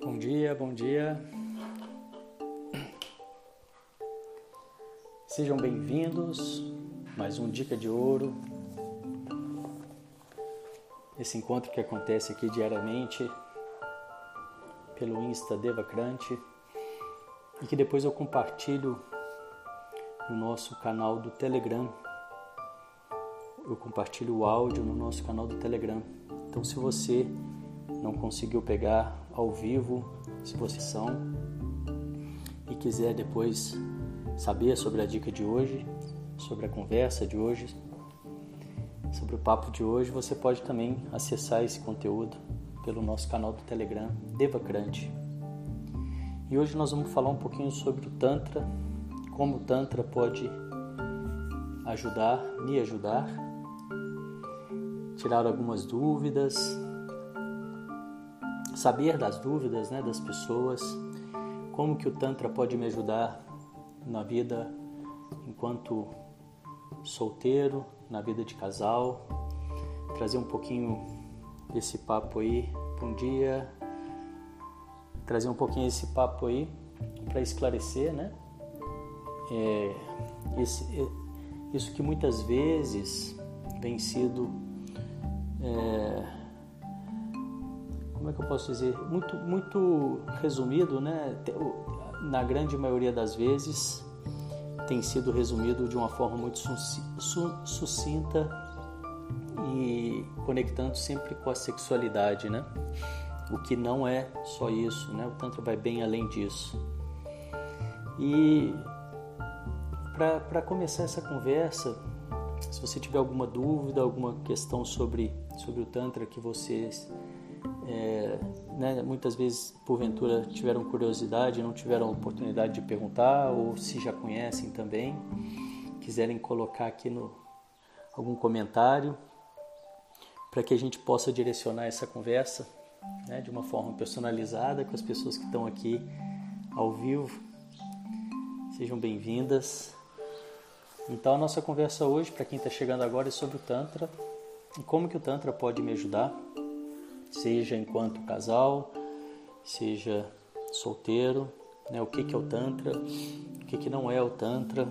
Bom dia, bom dia. Sejam bem-vindos. Mais um Dica de Ouro. Esse encontro que acontece aqui diariamente pelo Insta Devacrante e que depois eu compartilho no nosso canal do Telegram. Eu compartilho o áudio no nosso canal do Telegram. Então, se você não conseguiu pegar ao vivo, se vocês são e quiser depois saber sobre a dica de hoje, sobre a conversa de hoje, sobre o papo de hoje, você pode também acessar esse conteúdo pelo nosso canal do Telegram, Devacrante. E hoje nós vamos falar um pouquinho sobre o Tantra, como o Tantra pode ajudar, me ajudar, tirar algumas dúvidas, saber das dúvidas né, das pessoas, como que o Tantra pode me ajudar na vida enquanto solteiro, na vida de casal, trazer um pouquinho desse papo aí um dia, trazer um pouquinho desse papo aí para esclarecer, né? É, esse, é, isso que muitas vezes vem sido é, como é que eu posso dizer, muito, muito resumido, né? Na grande maioria das vezes tem sido resumido de uma forma muito sucinta e conectando sempre com a sexualidade, né? O que não é só isso, né? O Tantra vai bem além disso. E para começar essa conversa, se você tiver alguma dúvida, alguma questão sobre, sobre o Tantra que vocês é, né, muitas vezes porventura tiveram curiosidade, não tiveram oportunidade de perguntar, ou se já conhecem também, quiserem colocar aqui no algum comentário para que a gente possa direcionar essa conversa né, de uma forma personalizada com as pessoas que estão aqui ao vivo. Sejam bem-vindas. Então a nossa conversa hoje, para quem está chegando agora, é sobre o Tantra e como que o Tantra pode me ajudar seja enquanto casal, seja solteiro, né? o que, que é o Tantra, o que, que não é o Tantra,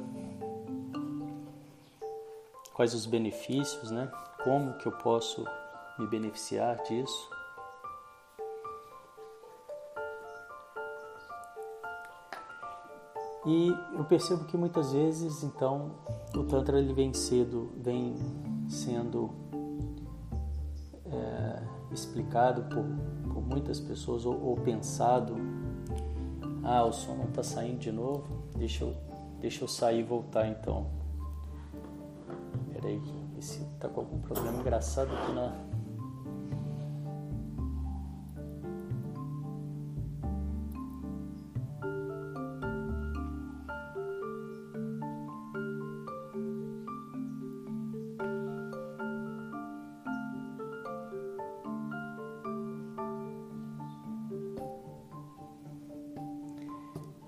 quais os benefícios, né? Como que eu posso me beneficiar disso. E eu percebo que muitas vezes, então, o Tantra ele vem cedo, vem sendo é, explicado por, por muitas pessoas ou, ou, pensado, ah, o som não está saindo de novo, deixa eu, deixa eu sair e voltar então. Peraí, tá com algum problema engraçado aqui na,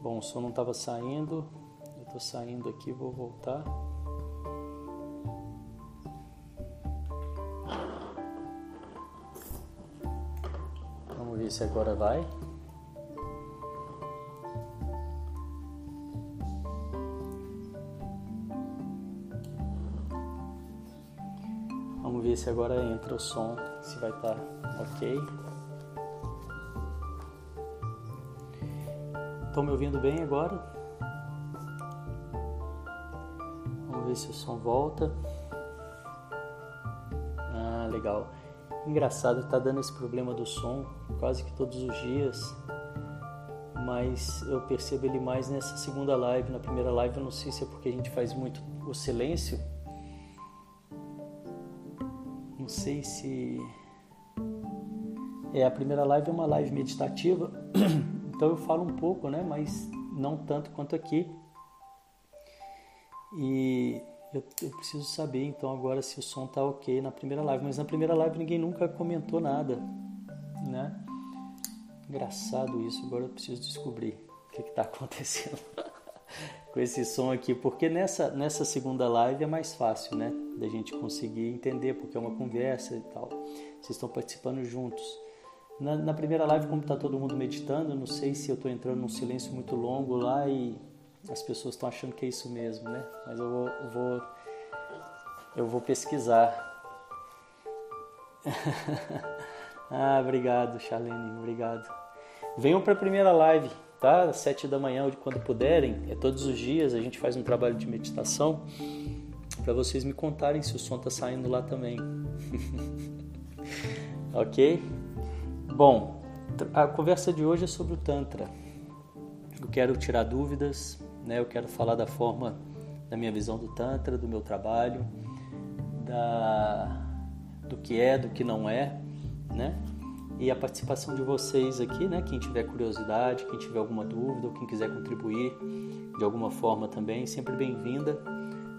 Bom, o som não estava saindo. Eu estou saindo aqui, vou voltar. Vamos ver se agora vai. Vamos ver se agora entra o som, se vai estar tá ok. Estão me ouvindo bem agora? Vamos ver se o som volta. Engraçado, tá dando esse problema do som quase que todos os dias. Mas eu percebo ele mais nessa segunda live. Na primeira live, eu não sei se é porque a gente faz muito o silêncio. Não sei se. É, a primeira live é uma live meditativa. Então eu falo um pouco, né? Mas não tanto quanto aqui. E eu, eu, preciso saber então agora se o som tá ok na primeira live. Mas na primeira live ninguém nunca comentou nada, né? Engraçado isso, agora eu preciso descobrir o que está acontecendo com esse som aqui, porque nessa, nessa segunda live é mais fácil, né? Da gente conseguir entender, porque é uma conversa e tal. Vocês estão participando juntos. Na, na primeira live, como está todo mundo meditando, não sei se eu estou entrando num silêncio muito longo lá e as pessoas estão achando que é isso mesmo, né? Mas eu vou, vou, eu vou pesquisar. ah, obrigado, Charlene, obrigado. Venham para a primeira live, tá? Sete da manhã, quando puderem. É todos os dias, a gente faz um trabalho de meditação para vocês me contarem se o som está saindo lá também. ok? Bom, a conversa de hoje é sobre o Tantra. Eu quero tirar dúvidas, né? eu quero falar da forma, da minha visão do Tantra, do meu trabalho, da, do que é, do que não é, né? E a participação de vocês aqui, né? Quem tiver curiosidade, quem tiver alguma dúvida ou quem quiser contribuir de alguma forma também, sempre bem-vinda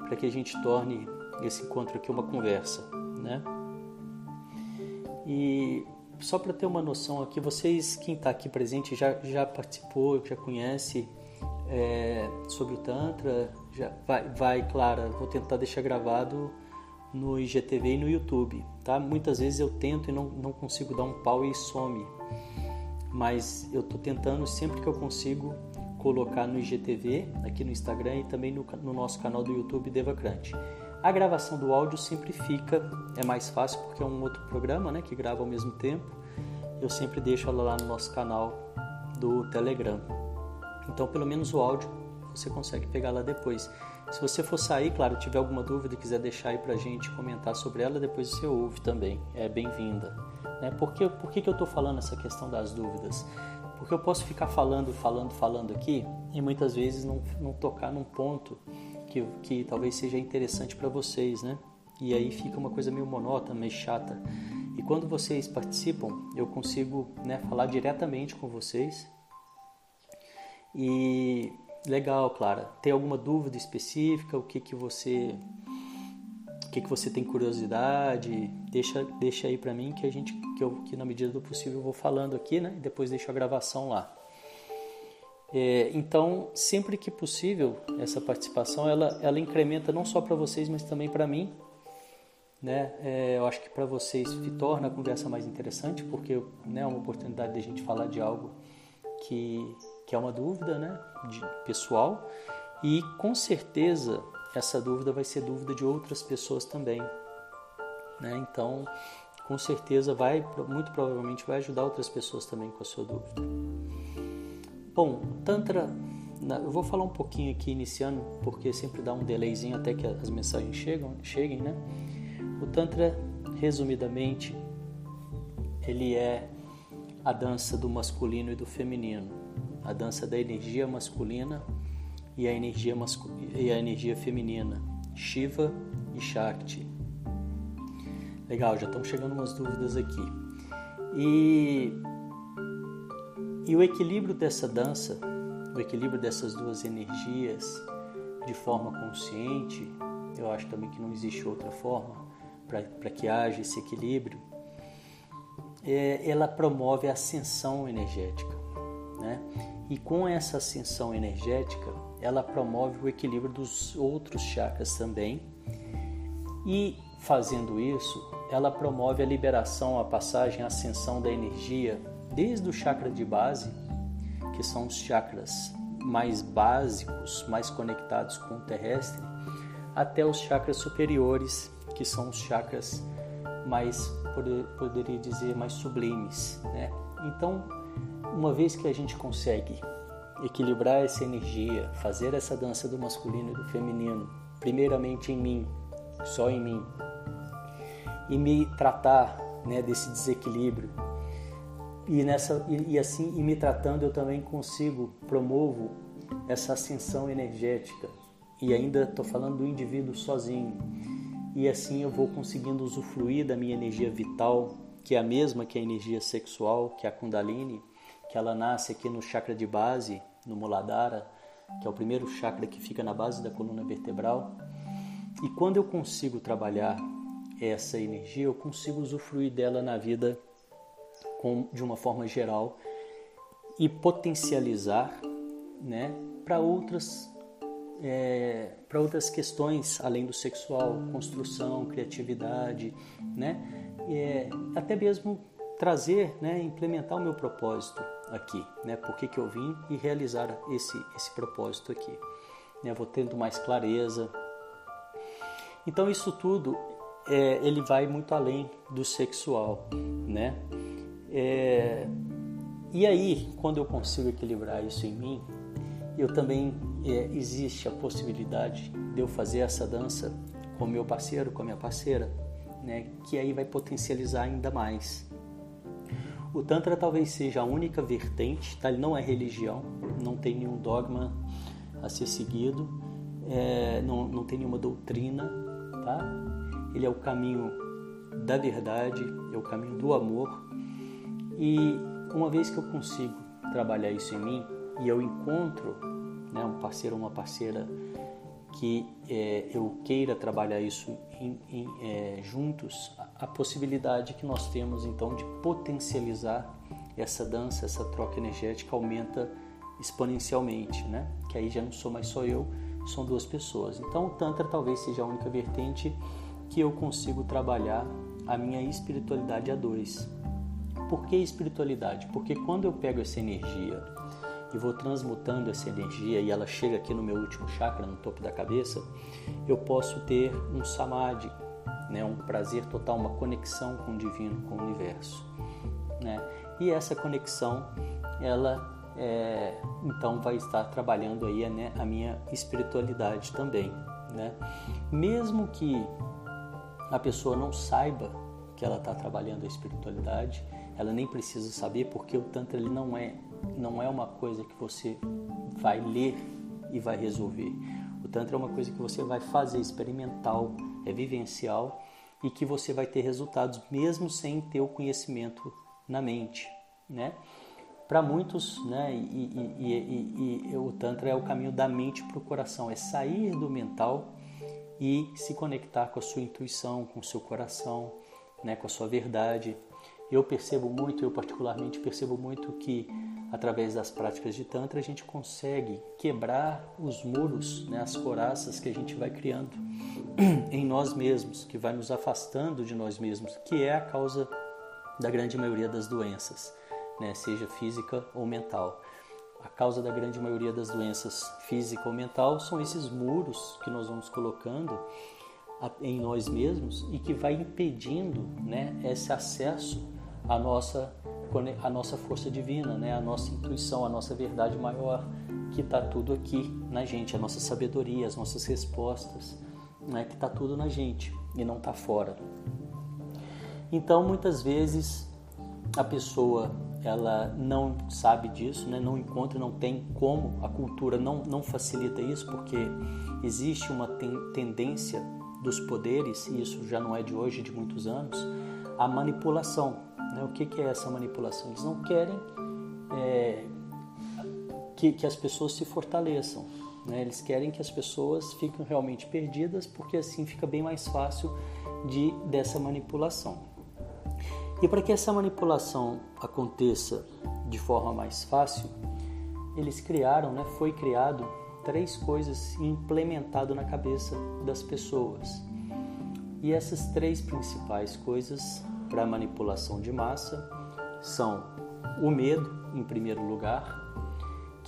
para que a gente torne esse encontro aqui uma conversa, né? E só para ter uma noção aqui, vocês, quem está aqui presente, já, já participou, já conhece é, sobre o Tantra, já vai, vai, Clara, vou tentar deixar gravado no IGTV e no YouTube, tá? Muitas vezes eu tento e não, não consigo dar um pau e some, mas eu estou tentando sempre que eu consigo colocar no IGTV, aqui no Instagram e também no, no nosso canal do YouTube Devacrante. A gravação do áudio sempre fica, é mais fácil porque é um outro programa né, que grava ao mesmo tempo. Eu sempre deixo ela lá no nosso canal do Telegram. Então, pelo menos o áudio você consegue pegar lá depois. Se você for sair, claro, tiver alguma dúvida quiser deixar aí pra gente comentar sobre ela, depois você ouve também. É bem-vinda. Né? Por, que, por que, que eu estou falando essa questão das dúvidas? Porque eu posso ficar falando, falando, falando aqui e muitas vezes não, não tocar num ponto que, que talvez seja interessante para vocês, né? E aí fica uma coisa meio monótona, meio chata. E quando vocês participam, eu consigo né, falar diretamente com vocês. E legal, Clara. Tem alguma dúvida específica? O que que você o que que você tem curiosidade? Deixa deixa aí para mim que a gente que eu que na medida do possível eu vou falando aqui, né? E depois deixo a gravação lá. É, então, sempre que possível, essa participação ela, ela incrementa não só para vocês, mas também para mim. Né? É, eu acho que para vocês torna a conversa mais interessante, porque né, é uma oportunidade de a gente falar de algo que, que é uma dúvida né, de, pessoal e com certeza essa dúvida vai ser dúvida de outras pessoas também. Né? Então, com certeza vai, muito provavelmente vai ajudar outras pessoas também com a sua dúvida. Bom, Tantra, eu vou falar um pouquinho aqui iniciando, porque sempre dá um delayzinho até que as mensagens chegam, cheguem, né? O Tantra, resumidamente, ele é a dança do masculino e do feminino, a dança da energia masculina e a energia, e a energia feminina, Shiva e Shakti. Legal, já estão chegando umas dúvidas aqui. E e o equilíbrio dessa dança, o equilíbrio dessas duas energias de forma consciente, eu acho também que não existe outra forma para que haja esse equilíbrio, é, ela promove a ascensão energética. Né? E com essa ascensão energética, ela promove o equilíbrio dos outros chakras também. E fazendo isso, ela promove a liberação, a passagem, a ascensão da energia desde o chakra de base, que são os chakras mais básicos, mais conectados com o terrestre, até os chakras superiores, que são os chakras mais, poder, poderia dizer, mais sublimes. Né? Então, uma vez que a gente consegue equilibrar essa energia, fazer essa dança do masculino e do feminino, primeiramente em mim, só em mim, e me tratar né, desse desequilíbrio, e, nessa, e, e assim, e me tratando, eu também consigo, promovo essa ascensão energética. E ainda estou falando do indivíduo sozinho. E assim eu vou conseguindo usufruir da minha energia vital, que é a mesma que a energia sexual, que é a Kundalini, que ela nasce aqui no chakra de base, no Muladhara, que é o primeiro chakra que fica na base da coluna vertebral. E quando eu consigo trabalhar essa energia, eu consigo usufruir dela na vida com, de uma forma geral e potencializar né, para outras é, outras questões além do sexual, construção, criatividade, né? É, até mesmo trazer, né, implementar o meu propósito aqui, né? Por que, que eu vim e realizar esse esse propósito aqui, né? Vou tendo mais clareza. Então isso tudo é, ele vai muito além do sexual, né? É, e aí, quando eu consigo equilibrar isso em mim, eu também é, existe a possibilidade de eu fazer essa dança com meu parceiro, com a minha parceira, né? Que aí vai potencializar ainda mais. O Tantra talvez seja a única vertente, tá? Ele não é religião, não tem nenhum dogma a ser seguido, é, não, não tem nenhuma doutrina, tá? Ele é o caminho da verdade, é o caminho do amor. E uma vez que eu consigo trabalhar isso em mim e eu encontro né, um parceiro ou uma parceira que é, eu queira trabalhar isso em, em, é, juntos, a, possibilidade que nós temos então de potencializar essa dança, essa troca energética aumenta exponencialmente, né? Que aí já não sou mais só eu, são duas pessoas. Então o Tantra talvez seja a única vertente que eu consigo trabalhar a minha espiritualidade a dois. Por que espiritualidade? Porque quando eu pego essa energia e vou transmutando essa energia e ela chega aqui no meu último chakra, no topo da cabeça, eu posso ter um samadhi, né, um prazer total, uma conexão com o divino, com o universo. Né? E essa conexão, ela é, então vai estar trabalhando aí né, a minha espiritualidade também. Né? Mesmo que a pessoa não saiba que ela está trabalhando a espiritualidade, ela nem precisa saber porque o Tantra ele não é não é uma coisa que você vai ler e vai resolver. O Tantra é uma coisa que você vai fazer experimental, é vivencial e que você vai ter resultados mesmo sem ter o conhecimento na mente, né? Para muitos, né, e, e, e, e, o Tantra é o caminho da mente para o coração, é sair do mental e se conectar com a sua intuição, com o seu coração, né, com a sua verdade. Eu percebo muito, eu particularmente percebo muito que através das práticas de Tantra, a gente consegue quebrar os muros, né, as coraças que a gente vai criando em nós mesmos, que vai nos afastando de nós mesmos, que é a causa da grande maioria das doenças, né, seja física ou mental. A causa da grande maioria das doenças física ou mental são esses muros que nós vamos colocando em nós mesmos e que vai impedindo né, esse acesso à nossa a nossa força divina, né? a nossa intuição, a nossa verdade maior, que está tudo aqui na gente, a nossa sabedoria, as nossas respostas, né? que está tudo na gente e não está fora. Então, muitas vezes, a pessoa ela não sabe disso, né? não encontra, não tem como, a cultura não, não facilita isso, porque existe uma ten tendência dos poderes, e isso já não é de hoje, de muitos anos, a manipulação. Né? O que, que, é essa manipulação? Eles não querem é, que, que, as pessoas se fortaleçam. Né? Eles querem que as pessoas fiquem realmente perdidas, porque assim fica bem mais fácil de dessa manipulação. E para que essa manipulação aconteça de forma mais fácil, eles criaram, né, foi criado três coisas implementado na cabeça das pessoas. E essas três principais coisas para manipulação de massa são o medo, em primeiro lugar,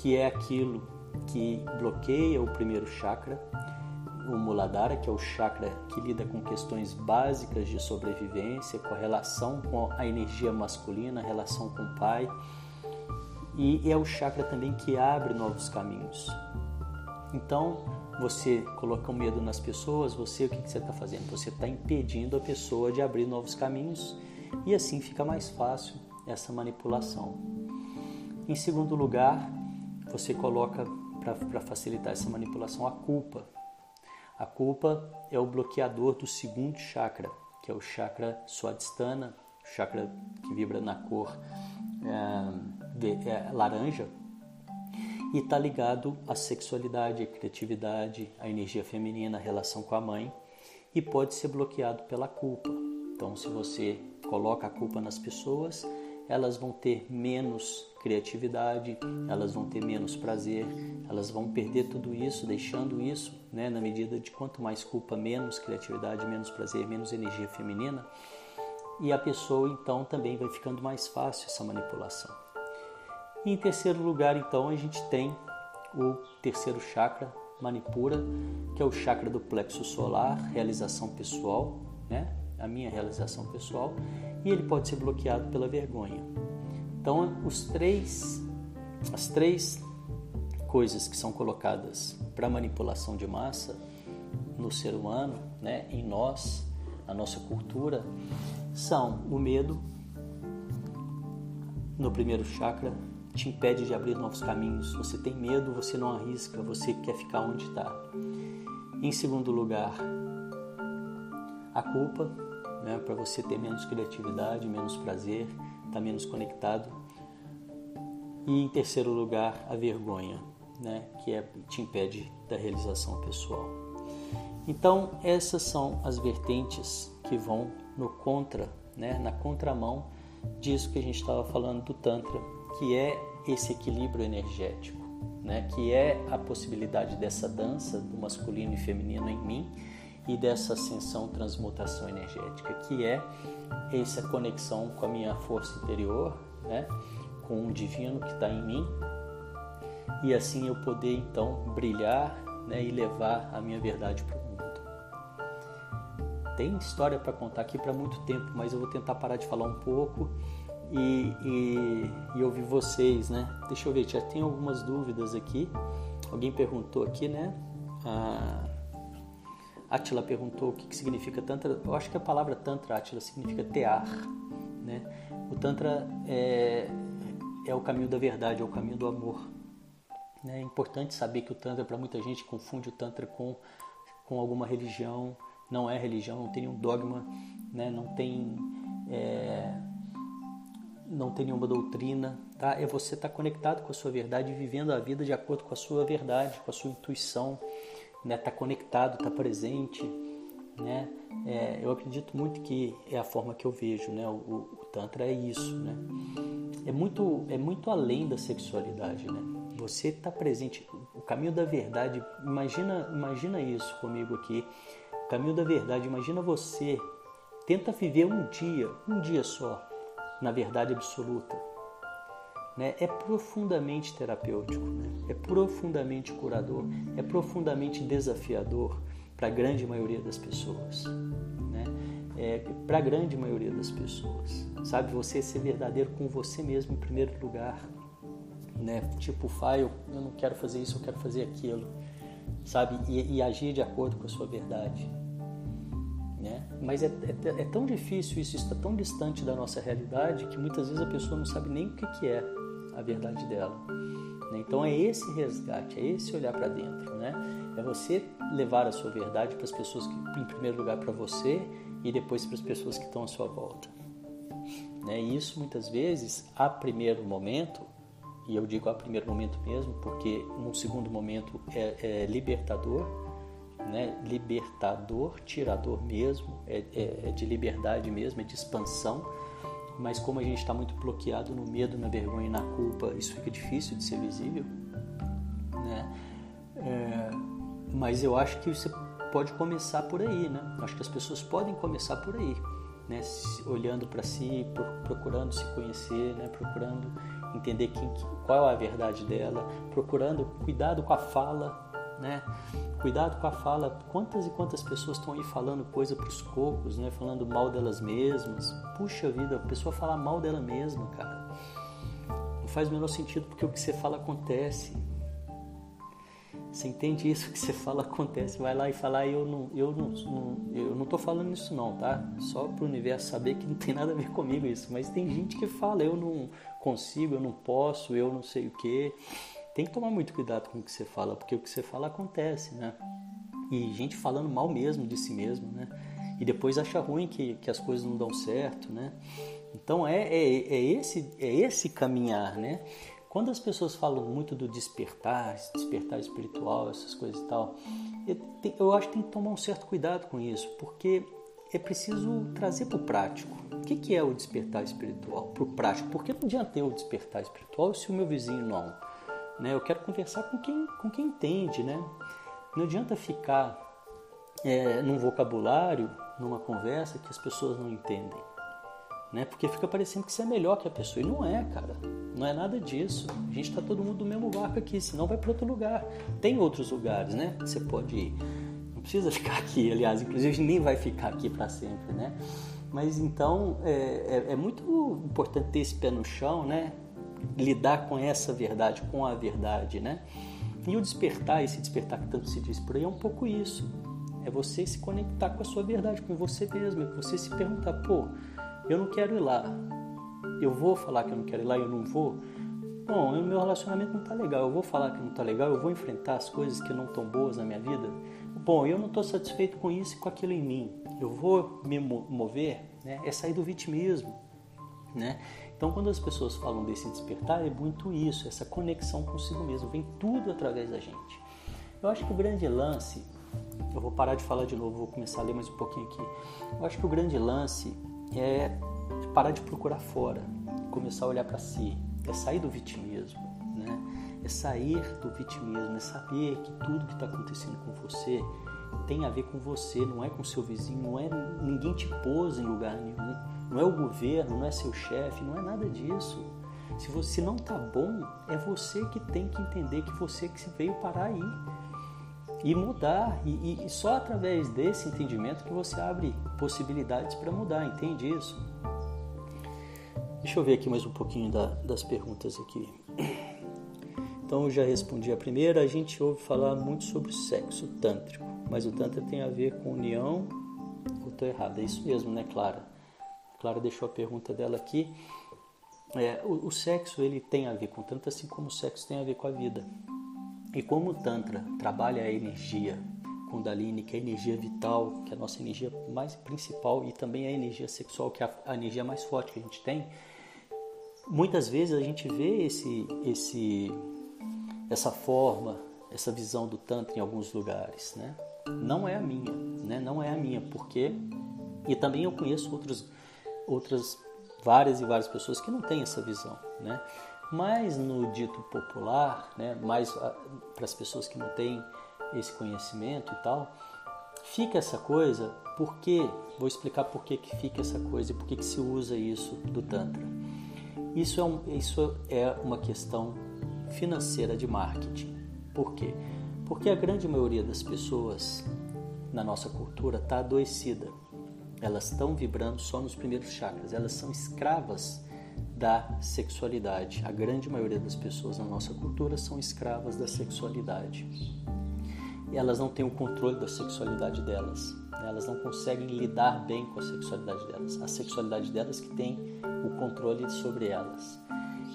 que é aquilo que bloqueia o primeiro chakra, o Muladhara, que é o chakra que lida com questões básicas de sobrevivência, com a relação com a energia masculina, a relação com o pai, e é o chakra também que abre novos caminhos. Então, você coloca o medo nas pessoas, você o que, que você está fazendo? Você está impedindo a pessoa de abrir novos caminhos e assim fica mais fácil essa manipulação. Em segundo lugar, você coloca para facilitar essa manipulação a culpa. A culpa é o bloqueador do segundo chakra, que é o chakra Swadhisthana, chakra que vibra na cor é, de, é, laranja, e está ligado à sexualidade, à criatividade, à energia feminina, à relação com a mãe e pode ser bloqueado pela culpa. Então, se você coloca a culpa nas pessoas, elas vão ter menos criatividade, elas vão ter menos prazer, elas vão perder tudo isso, deixando isso, né, na medida de quanto mais culpa, menos criatividade, menos prazer, menos energia feminina, e a pessoa então também vai ficando mais fácil essa manipulação. E em terceiro lugar, então, a gente tem o terceiro chakra, Manipura, que é o chakra do plexo solar, realização pessoal, né? A minha realização pessoal, e ele pode ser bloqueado pela vergonha. Então, os três, as três coisas que são colocadas para manipulação de massa no ser humano, né, em nós, na nossa cultura, são o medo no primeiro chakra, te impede de abrir novos caminhos. Você tem medo, você não arrisca, você quer ficar onde está. Em segundo lugar, a culpa, né, para você ter menos criatividade, menos prazer, está menos conectado. E em terceiro lugar, a vergonha, né, que é, te impede da realização pessoal. Então, essas são as vertentes que vão no contra, né, na contramão disso que a gente estava falando do Tantra, que é esse equilíbrio energético, né, que é a possibilidade dessa dança do masculino e feminino em mim e dessa ascensão, transmutação energética, que é essa conexão com a minha força interior, né? com o divino que está em mim, e assim eu poder então brilhar né? e levar a minha verdade para o mundo. Tem história para contar aqui para muito tempo, mas eu vou tentar parar de falar um pouco e, e, e ouvir vocês, né? Deixa eu ver, já tem algumas dúvidas aqui. Alguém perguntou aqui, né? Ah, Atila perguntou o que, que significa Tantra. Eu acho que a palavra Tantra, Atila, significa tear. Né? O Tantra é, é o caminho da verdade, é o caminho do amor. Né? É importante saber que o Tantra, para muita gente, confunde o Tantra com, com alguma religião. Não é religião, não tem nenhum dogma, né? não tem. É, não tem nenhuma doutrina, tá? É você estar tá conectado com a sua verdade vivendo a vida de acordo com a sua verdade, com a sua intuição, né? Tá conectado, tá presente, né? É, eu acredito muito que é a forma que eu vejo, né? O, o, tantra é isso, né? É muito, é muito além da sexualidade, né? Você está presente, o caminho da verdade. Imagina, imagina isso comigo aqui. O caminho da verdade. Imagina você tenta viver um dia, um dia só, na verdade absoluta né, é profundamente terapêutico, né? é profundamente curador, é profundamente desafiador para a grande maioria das pessoas. Né? É, para a grande maioria das pessoas. Sabe, você ser verdadeiro com você mesmo em primeiro lugar. Né? Tipo, eu, eu não quero fazer isso, eu quero fazer aquilo. Sabe, e, e agir de acordo com a sua verdade. Né? Mas é, é, é, tão difícil isso, está tão distante da nossa realidade que muitas vezes a pessoa não sabe nem o que, que é a verdade dela. Né? Então é esse resgate, é esse olhar para dentro, né? É você levar a sua verdade para as pessoas que, em primeiro lugar, para você e depois para as pessoas que estão à sua volta. Né? E isso muitas vezes, a primeiro momento, e eu digo a primeiro momento mesmo, porque num segundo momento é, é libertador, né? Libertador, tirador mesmo, é, é, é de liberdade mesmo, é de expansão mas como a gente está muito bloqueado no medo, na vergonha e na culpa, isso fica difícil de ser visível, né? É, mas eu acho que você pode começar por aí, né? Acho que as pessoas podem começar por aí, né? Olhando para si, procurando se conhecer, né? Procurando entender quem, qual é a verdade dela, procurando cuidado com a fala, né? Cuidado com a fala. Quantas e quantas pessoas estão aí falando coisa para os cocos, né? Falando mal delas mesmas. Puxa vida, a pessoa falar mal dela mesma, cara. Não faz o menor sentido porque o que você fala acontece. Você entende isso que você fala acontece? Vai lá e fala, eu não, eu não, não eu não tô falando isso não, tá? Só para o universo saber que não tem nada a ver comigo isso. Mas tem gente que fala, eu não consigo, eu não posso, eu não sei o que tem que tomar muito cuidado com o que você fala, porque o que você fala acontece, né? E gente falando mal mesmo de si mesmo, né? E depois acha ruim que, que as coisas não dão certo, né? Então é, é, é, esse, é esse caminhar, né? Quando as pessoas falam muito do despertar, despertar espiritual, essas coisas e tal, eu, eu acho que tem que tomar um certo cuidado com isso, porque é preciso trazer para o prático. O que, que é o despertar espiritual? Para o prático. Porque não adianta o despertar espiritual se o meu vizinho não. Né? Eu quero conversar com quem, com quem entende. Né? Não adianta ficar é, num vocabulário, numa conversa que as pessoas não entendem. Né? Porque fica parecendo que você é melhor que a pessoa. E não é, cara. Não é nada disso. A gente está todo mundo do mesmo barco aqui, senão vai para outro lugar. Tem outros lugares, né? Você pode ir. Não precisa ficar aqui, aliás, inclusive nem vai ficar aqui para sempre, né? Mas então é, é, é, muito importante ter esse pé no chão, né? Lidar com essa verdade, com a verdade, né? E o despertar, esse despertar que tanto se diz por aí, é um pouco isso. É você se conectar com a sua verdade, com você mesmo. É você se perguntar, pô, eu não quero ir lá. Eu vou falar que eu não quero ir lá eu não vou? Bom, o meu relacionamento não está legal. Eu vou falar que não está legal, eu vou enfrentar as coisas que não estão boas na minha vida. Bom, eu não estou satisfeito com isso e com aquilo em mim. Eu vou me mover, né? É sair do vitimismo, né? Então, quando as pessoas falam desse despertar, é muito isso, essa conexão consigo mesmo. Vem tudo através da gente. Eu acho que o grande lance, eu vou parar de falar de novo, vou começar a ler mais um pouquinho aqui. Eu acho que o grande lance é parar de procurar fora, começar a olhar para si, é sair do vitimismo, né? É sair do vitimismo, é saber que tudo que está acontecendo com você tem a ver com você, não é com seu vizinho, não é ninguém te pôs em lugar nenhum, não é o governo, não é seu chefe, não é nada disso. Se você não tá bom, é você que tem que entender que você que veio parar aí e mudar. E, e, só através desse entendimento que você abre possibilidades para mudar, entende isso? Deixa eu ver aqui mais um pouquinho da, das perguntas aqui. Então eu já respondi a primeira. A gente ouve falar muito sobre sexo tântrico, mas o tantra tem a ver com união. Ou estou errado? É isso mesmo, né, Clara? Clara deixou a pergunta dela aqui. É, o, o, sexo ele tem a ver com tanto assim como o sexo tem a ver com a vida. E como o Tantra trabalha a energia Kundalini, que é a energia vital, que é a nossa energia mais principal, e também a energia sexual, que é a, a energia mais forte que a gente tem, muitas vezes a gente vê esse, esse, essa forma, essa visão do Tantra em alguns lugares. Né? Não é a minha, né? não é a minha, porque. E também eu conheço outros, outras várias e várias pessoas que não têm essa visão. Né? Mas no dito popular, né, mais ah, para as pessoas que não têm esse conhecimento e tal, fica essa coisa, porque vou explicar por que, que fica essa coisa e por que, que se usa isso do Tantra. Isso é, um, isso é uma questão financeira de marketing. Por quê? Porque a grande maioria das pessoas na nossa cultura está adoecida. Elas estão vibrando só nos primeiros chakras, elas são escravas da sexualidade. A grande maioria das pessoas na nossa cultura são escravas da sexualidade. E elas não têm o controle da sexualidade delas. Elas não conseguem lidar bem com a sexualidade delas. A sexualidade delas que tem o controle sobre elas.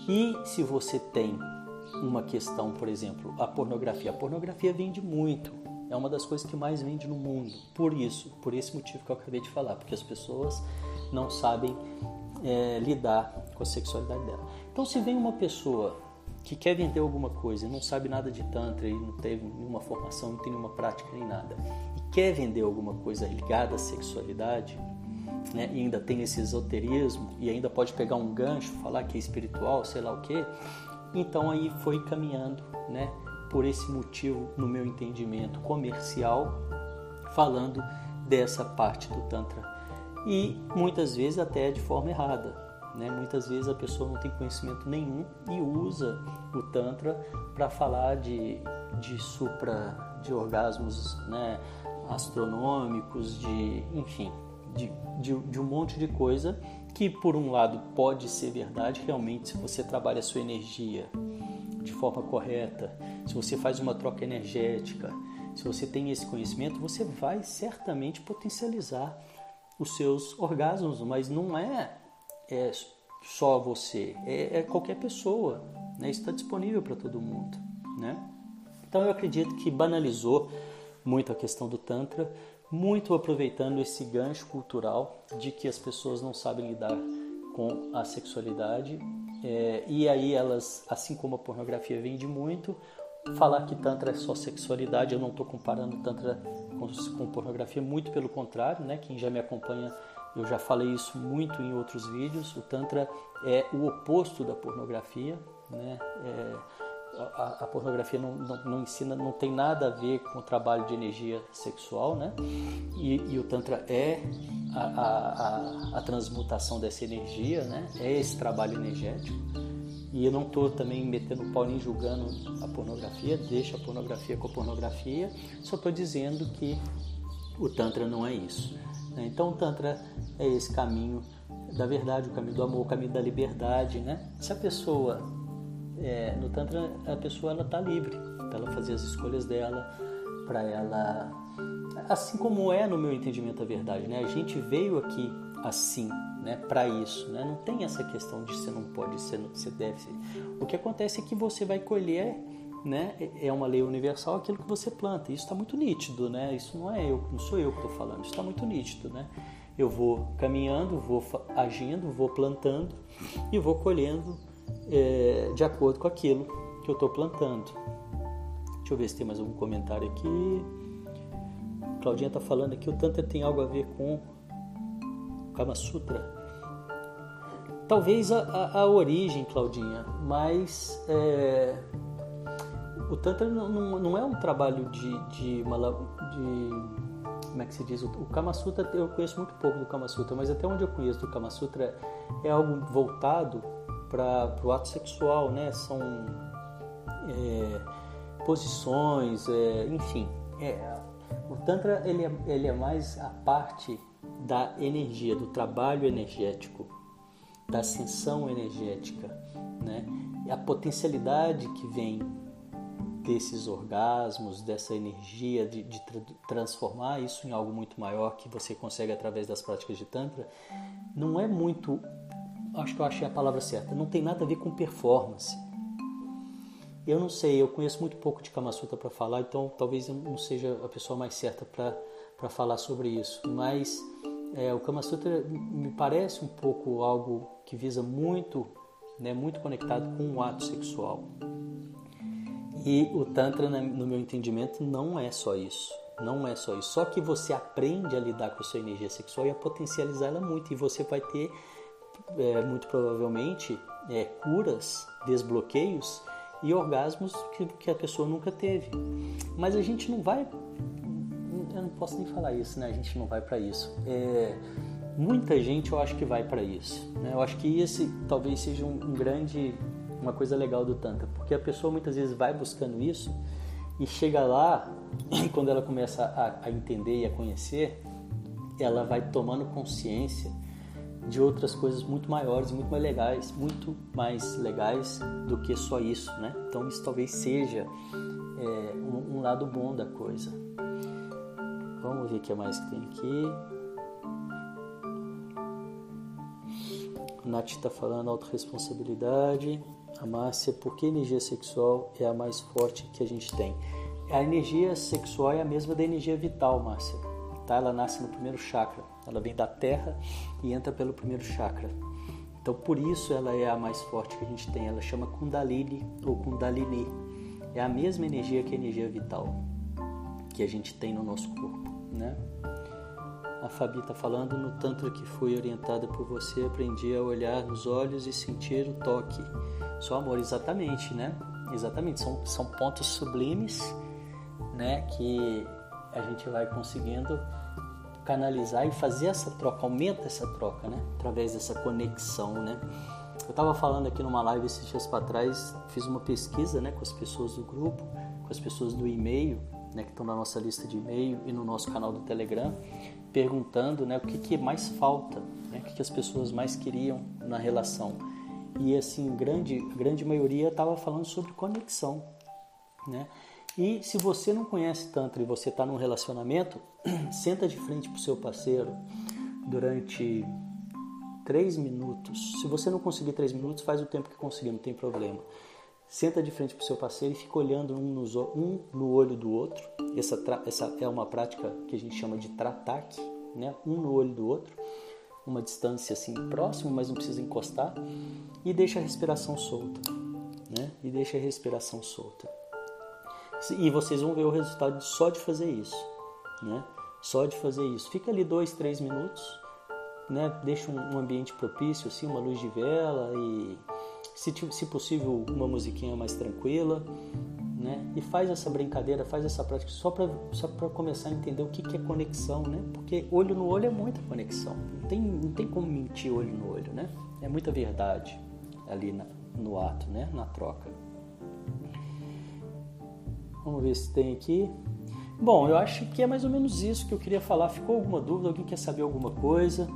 E se você tem uma questão, por exemplo, a pornografia. A pornografia vende muito. É uma das coisas que mais vende no mundo. Por isso, por esse motivo que eu acabei de falar, porque as pessoas não sabem é, lidar com a sexualidade dela. Então, se vem uma pessoa que quer vender alguma coisa e não sabe nada de Tantra e não teve nenhuma formação, não tem nenhuma prática nem nada, e quer vender alguma coisa ligada à sexualidade, né, e ainda tem esse esoterismo, e ainda pode pegar um gancho, falar que é espiritual, sei lá o que, então aí foi caminhando, né, por esse motivo, no meu entendimento comercial, falando dessa parte do Tantra e muitas vezes até de forma errada. Né? Muitas vezes a pessoa não tem conhecimento nenhum e usa o Tantra para falar de, de supra, de orgasmos né? astronômicos, de enfim, de, de, de um monte de coisa que por um lado pode ser verdade realmente se você trabalha a sua energia de forma correta, se você faz uma troca energética, se você tem esse conhecimento, você vai certamente potencializar os seus orgasmos, mas não é, é só você, é, é qualquer pessoa, né? está disponível para todo mundo, né? Então eu acredito que banalizou muito a questão do tantra, muito aproveitando esse gancho cultural de que as pessoas não sabem lidar com a sexualidade é, e aí elas, assim como a pornografia vende muito, falar que Tantra é só sexualidade, eu não estou comparando Tantra com, com, pornografia, muito pelo contrário, né? Quem já me acompanha, eu já falei isso muito em outros vídeos. O Tantra é o oposto da pornografia, né? É, a, a, pornografia não, não, não, ensina, não tem nada a ver com o trabalho de energia sexual, né? E, e o Tantra é a, a, a, transmutação dessa energia, né? É esse trabalho energético. E eu não estou também metendo pau nem julgando a pornografia, deixa a pornografia com a pornografia, só estou dizendo que o Tantra não é isso. Né? Então o Tantra é esse caminho da verdade, o caminho do amor, o caminho da liberdade, né? Se a pessoa é, no Tantra a pessoa ela está livre para ela fazer as escolhas dela, para ela. Assim como é no meu entendimento a verdade, né? A gente veio aqui assim, né? Para isso, né? Não tem essa questão de você não pode, você, não, você deve. Ser. O que acontece é que você vai colher né, é uma lei universal aquilo que você planta. Isso está muito nítido, né? Isso não é eu, não sou eu que estou falando. Isso está muito nítido, né? Eu vou caminhando, vou agindo, vou plantando e vou colhendo é, de acordo com aquilo que eu estou plantando. Deixa eu ver se tem mais algum comentário aqui. Claudinha está falando aqui, o Tantra tem algo a ver com Kama Sutra. Talvez a, a, a origem, Claudinha, mas é, o Tantra não, não, é um trabalho de, de, de, Como é que se diz? O, o Kama Sutra, eu conheço muito pouco do Kama Sutra, mas até onde eu conheço do Kama Sutra é algo voltado para o ato sexual, né? São é, posições, é, enfim. É, o Tantra ele é, ele é mais a parte da energia, do trabalho energético, da ascensão energética, né? E a potencialidade que vem desses orgasmos, dessa energia de, de tra transformar isso em algo muito maior que você consegue através das práticas de Tantra, não é muito acho que eu achei a palavra certa, não tem nada a ver com performance. Eu não sei, eu conheço muito pouco de Kama Sutra para falar, então talvez eu não seja a pessoa mais certa para falar sobre isso. Mas é, o Kama Sutra me parece um pouco algo que visa muito, né, muito conectado com o ato sexual. E o Tantra, no meu entendimento, não é só isso. Não é só isso. Só que você aprende a lidar com a sua energia sexual e a potencializar ela muito. E você vai ter é, muito provavelmente é, curas, desbloqueios e orgasmos que, que a pessoa nunca teve. Mas a gente não vai, eu não posso nem falar isso, né? A gente não vai para isso. É, muita gente eu acho que vai para isso. Né? Eu acho que esse talvez seja um, um, grande, uma coisa legal do Tantra, porque a pessoa muitas vezes vai buscando isso e chega lá e quando ela começa a, a entender e a conhecer, ela vai tomando consciência de outras coisas muito maiores, muito mais legais, muito mais legais do que só isso, né? Então isso talvez seja é, um, um, lado bom da coisa. Vamos ver o que mais que tem aqui. A Nath está falando autorresponsabilidade. A Márcia, por que energia sexual é a mais forte que a gente tem? A energia sexual é a mesma da energia vital, Márcia. Tá? Ela nasce no primeiro chakra. Ela vem da terra e entra pelo primeiro chakra. Então, por isso ela é a mais forte que a gente tem. Ela chama Kundalini ou Kundalini. É a mesma energia que a energia vital que a gente tem no nosso corpo, né? A Fabi está falando no Tantra que fui orientada por você, aprendi a olhar nos olhos e sentir o toque. Só amor, exatamente, né? Exatamente, são, são pontos sublimes, né? Que a gente vai conseguindo canalizar e fazer essa troca, aumenta essa troca, né? Através dessa conexão, né? Eu estava falando aqui numa live esses dias para trás, fiz uma pesquisa, né, com as pessoas do grupo, com as pessoas do e-mail, né, que estão na nossa lista de e-mail e no nosso canal do Telegram, perguntando, né, o que, que mais falta, né, o que, que as pessoas mais queriam na relação. E assim, grande, grande maioria estava falando sobre conexão, né? E se você não conhece Tantra e você está num relacionamento, senta de frente para o seu parceiro durante três minutos. Se você não conseguir três minutos, faz o tempo que conseguir, não tem problema. Senta de frente para o seu parceiro e fica olhando um, nos, um no olho do outro. Essa, essa é uma prática que a gente chama de trataque, né? um no olho do outro. Uma distância assim próxima, mas não precisa encostar. E deixa a respiração solta. Né? E deixa a respiração solta. E vocês vão ver o resultado só de fazer isso, né? Só de fazer isso. Fica ali dois, três minutos, né? Deixa um ambiente propício, assim, uma luz de vela e, se, se possível, uma musiquinha mais tranquila, né? E faz essa brincadeira, faz essa prática só para só começar a entender o que, que é conexão, né? Porque olho no olho é muita conexão. Não tem, não tem como mentir olho no olho, né? É muita verdade ali na, no ato, né? Na troca. Vamos ver se tem aqui. Bom, eu acho que é mais ou menos isso que eu queria falar. Ficou alguma dúvida? Alguém quer saber alguma coisa?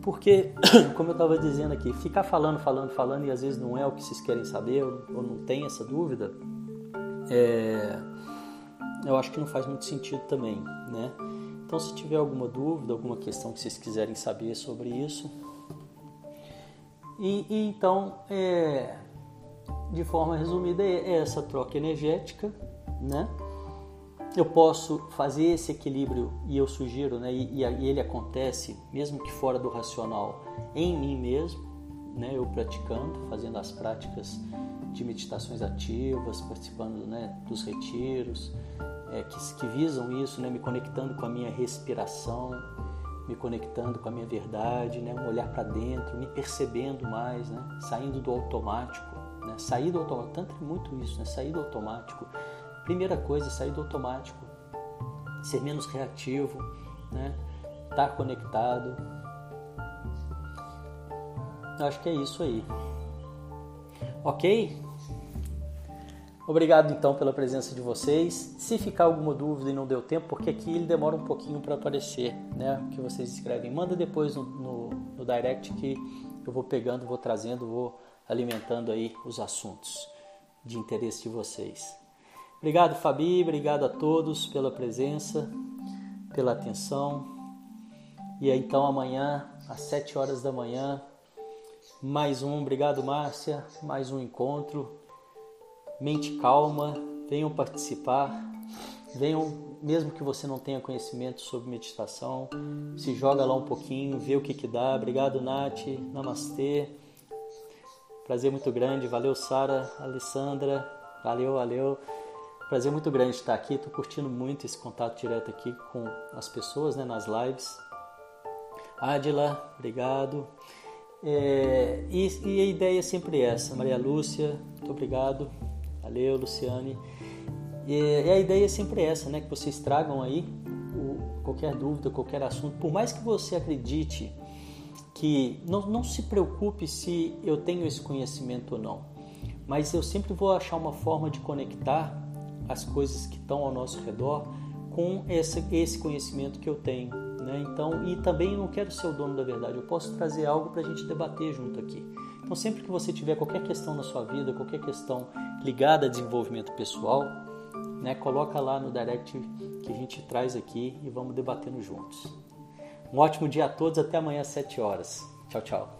Porque, como eu estava dizendo aqui, ficar falando, falando, falando e às vezes não é o que vocês querem saber ou não tem essa dúvida, é, eu acho que não faz muito sentido também, né? Então, se tiver alguma dúvida, alguma questão que vocês quiserem saber sobre isso, e, e então, é, de forma resumida, é, é essa troca energética, né? Eu posso fazer esse equilíbrio e eu sugiro, né? E, e ele acontece, mesmo que fora do racional, em mim mesmo, né? Eu praticando, fazendo as práticas de meditações ativas, participando né, dos retiros, é, que, que, visam isso, né, me conectando com a minha respiração, me conectando com a minha verdade, né, um olhar para dentro, me percebendo mais, né, saindo do automático. Né, sair do automático, tanto é muito isso, né, sair do automático. Primeira coisa, sair do automático, ser menos reativo, né, estar conectado. Eu acho que é isso aí. Ok? Obrigado então pela presença de vocês. Se ficar alguma dúvida e não deu tempo, porque aqui ele demora um pouquinho para aparecer, né? O que vocês escrevem, manda depois no, no, no direct que eu vou pegando, vou trazendo, vou alimentando aí os assuntos de interesse de vocês. Obrigado, Fabi. Obrigado a todos pela presença, pela atenção. E então amanhã, às 7 horas da manhã, mais um. Obrigado, Márcia. Mais um encontro mente calma, venham participar, venham, mesmo que você não tenha conhecimento sobre meditação, se joga lá um pouquinho, vê o que que dá. Obrigado, Nath, Namastê. Prazer muito grande, valeu Sara, Alessandra, valeu, valeu. Prazer muito grande estar aqui, estou curtindo muito esse contato direto aqui com as pessoas, né, nas lives. Adila, obrigado. É, e, e, a ideia é sempre essa. Maria Lúcia, muito obrigado. Valeu, Luciane. E, e a ideia é sempre essa, né? Que vocês tragam aí o, qualquer dúvida, qualquer assunto. Por mais que você acredite que não, não se preocupe se eu tenho esse conhecimento ou não, mas eu sempre vou achar uma forma de conectar as coisas que estão ao nosso redor com esse, esse conhecimento que eu tenho. Né? Então, e também eu não quero ser o dono da verdade, eu posso trazer algo para a gente debater junto aqui. Então, sempre que você tiver qualquer questão na sua vida, qualquer questão ligada a desenvolvimento pessoal, né, coloca lá no direct que a gente traz aqui e vamos debatendo juntos. Um ótimo dia a todos, até amanhã às 7 horas. Tchau, tchau.